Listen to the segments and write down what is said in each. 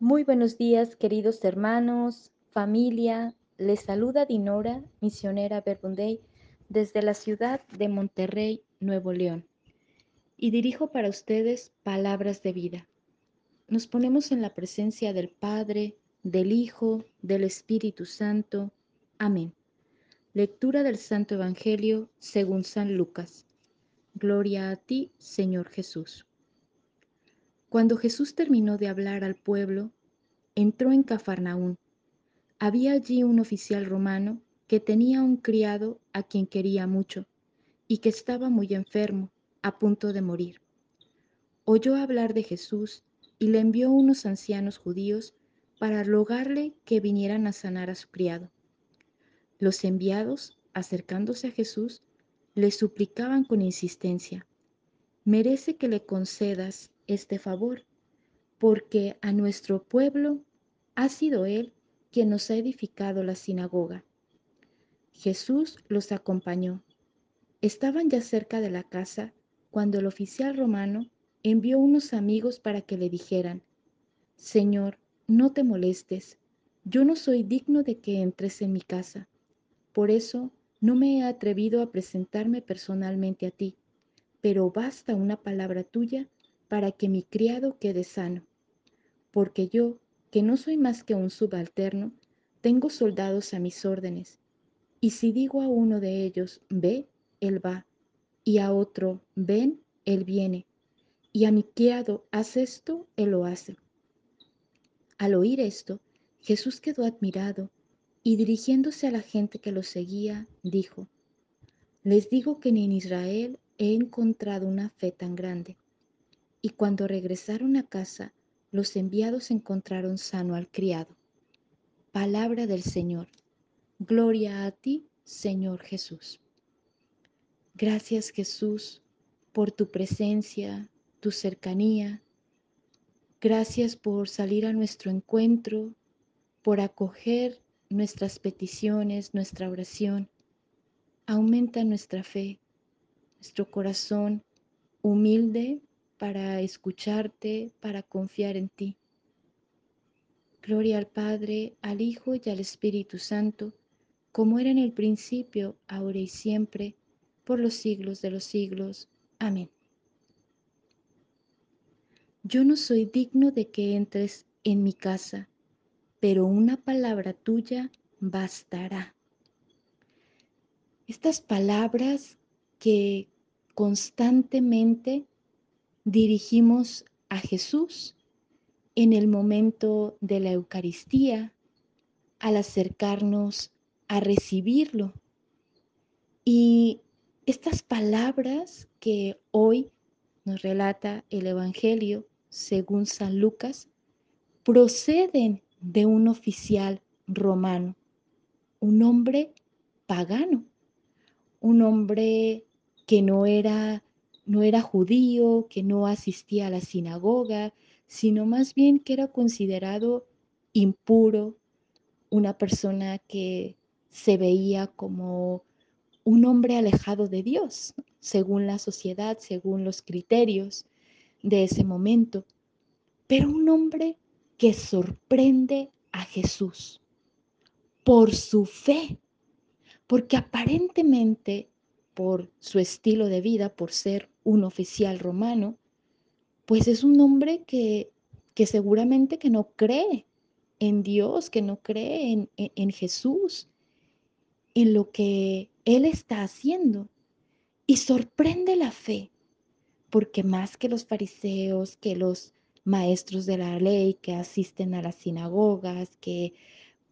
Muy buenos días, queridos hermanos, familia. Les saluda Dinora, misionera Verbunday, desde la ciudad de Monterrey, Nuevo León. Y dirijo para ustedes palabras de vida. Nos ponemos en la presencia del Padre, del Hijo, del Espíritu Santo. Amén. Lectura del Santo Evangelio según San Lucas. Gloria a ti, Señor Jesús. Cuando Jesús terminó de hablar al pueblo, entró en Cafarnaún. Había allí un oficial romano que tenía un criado a quien quería mucho y que estaba muy enfermo, a punto de morir. Oyó hablar de Jesús y le envió unos ancianos judíos para rogarle que vinieran a sanar a su criado. Los enviados, acercándose a Jesús, le suplicaban con insistencia, merece que le concedas este favor, porque a nuestro pueblo ha sido Él quien nos ha edificado la sinagoga. Jesús los acompañó. Estaban ya cerca de la casa cuando el oficial romano envió unos amigos para que le dijeran, Señor, no te molestes, yo no soy digno de que entres en mi casa. Por eso no me he atrevido a presentarme personalmente a ti, pero basta una palabra tuya para que mi criado quede sano. Porque yo, que no soy más que un subalterno, tengo soldados a mis órdenes. Y si digo a uno de ellos, ve, él va, y a otro, ven, él viene, y a mi criado, haz esto, él lo hace. Al oír esto, Jesús quedó admirado y dirigiéndose a la gente que lo seguía, dijo, les digo que ni en Israel he encontrado una fe tan grande. Y cuando regresaron a casa, los enviados encontraron sano al criado. Palabra del Señor. Gloria a ti, Señor Jesús. Gracias Jesús por tu presencia, tu cercanía. Gracias por salir a nuestro encuentro, por acoger nuestras peticiones, nuestra oración. Aumenta nuestra fe, nuestro corazón humilde para escucharte, para confiar en ti. Gloria al Padre, al Hijo y al Espíritu Santo, como era en el principio, ahora y siempre, por los siglos de los siglos. Amén. Yo no soy digno de que entres en mi casa, pero una palabra tuya bastará. Estas palabras que constantemente dirigimos a Jesús en el momento de la Eucaristía, al acercarnos a recibirlo. Y estas palabras que hoy nos relata el Evangelio según San Lucas proceden de un oficial romano, un hombre pagano, un hombre que no era no era judío, que no asistía a la sinagoga, sino más bien que era considerado impuro, una persona que se veía como un hombre alejado de Dios, según la sociedad, según los criterios de ese momento, pero un hombre que sorprende a Jesús por su fe, porque aparentemente por su estilo de vida, por ser un oficial romano, pues es un hombre que, que seguramente que no cree en Dios, que no cree en, en, en Jesús, en lo que Él está haciendo. Y sorprende la fe, porque más que los fariseos, que los maestros de la ley, que asisten a las sinagogas, que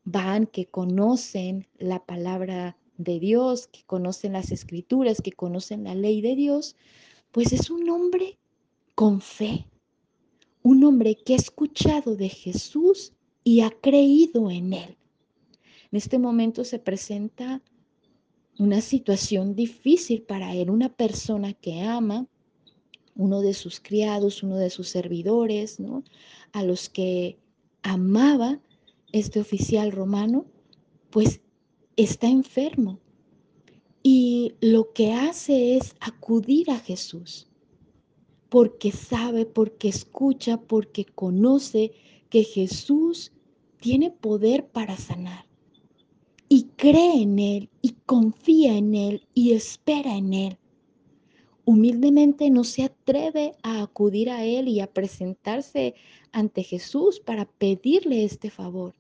van, que conocen la palabra de Dios, que conocen las escrituras, que conocen la ley de Dios, pues es un hombre con fe, un hombre que ha escuchado de Jesús y ha creído en él. En este momento se presenta una situación difícil para él, una persona que ama, uno de sus criados, uno de sus servidores, ¿no? a los que amaba este oficial romano, pues está enfermo y lo que hace es acudir a Jesús, porque sabe, porque escucha, porque conoce que Jesús tiene poder para sanar. Y cree en Él y confía en Él y espera en Él. Humildemente no se atreve a acudir a Él y a presentarse ante Jesús para pedirle este favor.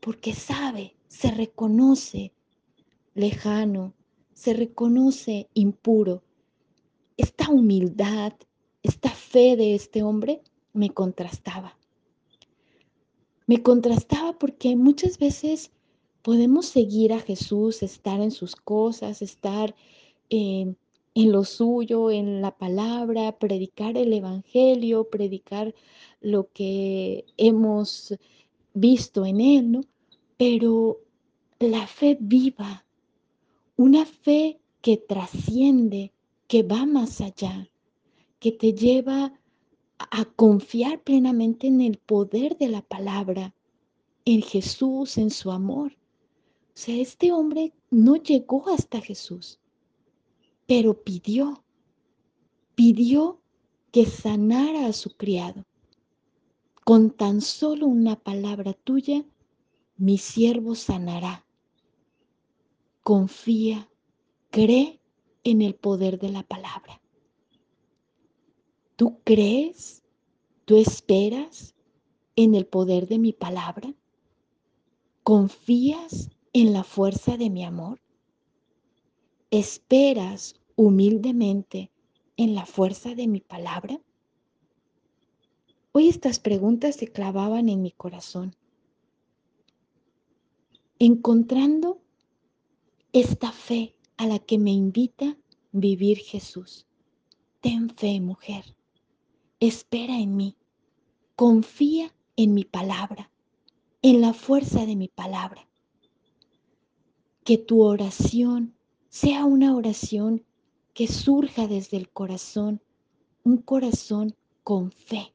Porque sabe, se reconoce lejano, se reconoce impuro. Esta humildad, esta fe de este hombre me contrastaba. Me contrastaba porque muchas veces podemos seguir a Jesús, estar en sus cosas, estar en, en lo suyo, en la palabra, predicar el Evangelio, predicar lo que hemos visto en Él, ¿no? Pero la fe viva, una fe que trasciende, que va más allá, que te lleva a confiar plenamente en el poder de la palabra, en Jesús, en su amor. O sea, este hombre no llegó hasta Jesús, pero pidió, pidió que sanara a su criado. Con tan solo una palabra tuya, mi siervo sanará. Confía, cree en el poder de la palabra. ¿Tú crees? ¿Tú esperas en el poder de mi palabra? ¿Confías en la fuerza de mi amor? ¿Esperas humildemente en la fuerza de mi palabra? Hoy estas preguntas se clavaban en mi corazón, encontrando esta fe a la que me invita vivir Jesús. Ten fe, mujer. Espera en mí. Confía en mi palabra, en la fuerza de mi palabra. Que tu oración sea una oración que surja desde el corazón, un corazón con fe,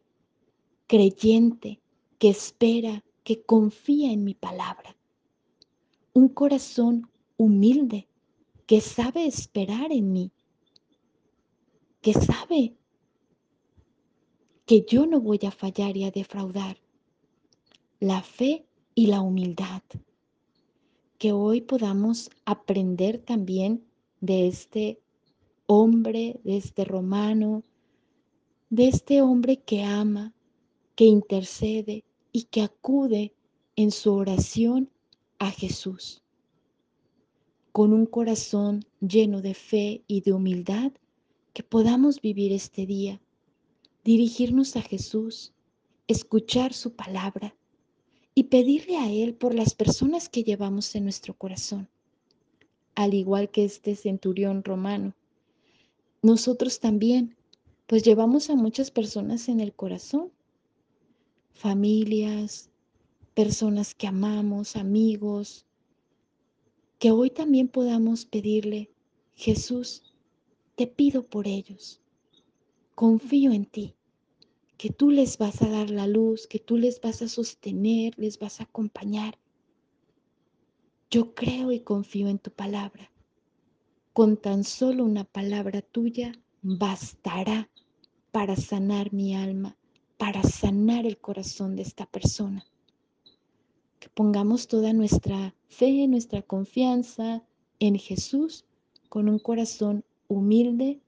creyente, que espera, que confía en mi palabra. Un corazón humilde, que sabe esperar en mí, que sabe que yo no voy a fallar y a defraudar. La fe y la humildad. Que hoy podamos aprender también de este hombre, de este romano, de este hombre que ama, que intercede y que acude en su oración a Jesús con un corazón lleno de fe y de humildad, que podamos vivir este día, dirigirnos a Jesús, escuchar su palabra y pedirle a Él por las personas que llevamos en nuestro corazón. Al igual que este centurión romano, nosotros también, pues llevamos a muchas personas en el corazón, familias, personas que amamos, amigos, que hoy también podamos pedirle, Jesús, te pido por ellos, confío en ti, que tú les vas a dar la luz, que tú les vas a sostener, les vas a acompañar. Yo creo y confío en tu palabra. Con tan solo una palabra tuya bastará para sanar mi alma, para sanar el corazón de esta persona pongamos toda nuestra fe, nuestra confianza en Jesús con un corazón humilde,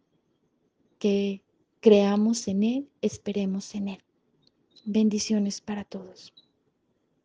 que creamos en Él, esperemos en Él. Bendiciones para todos.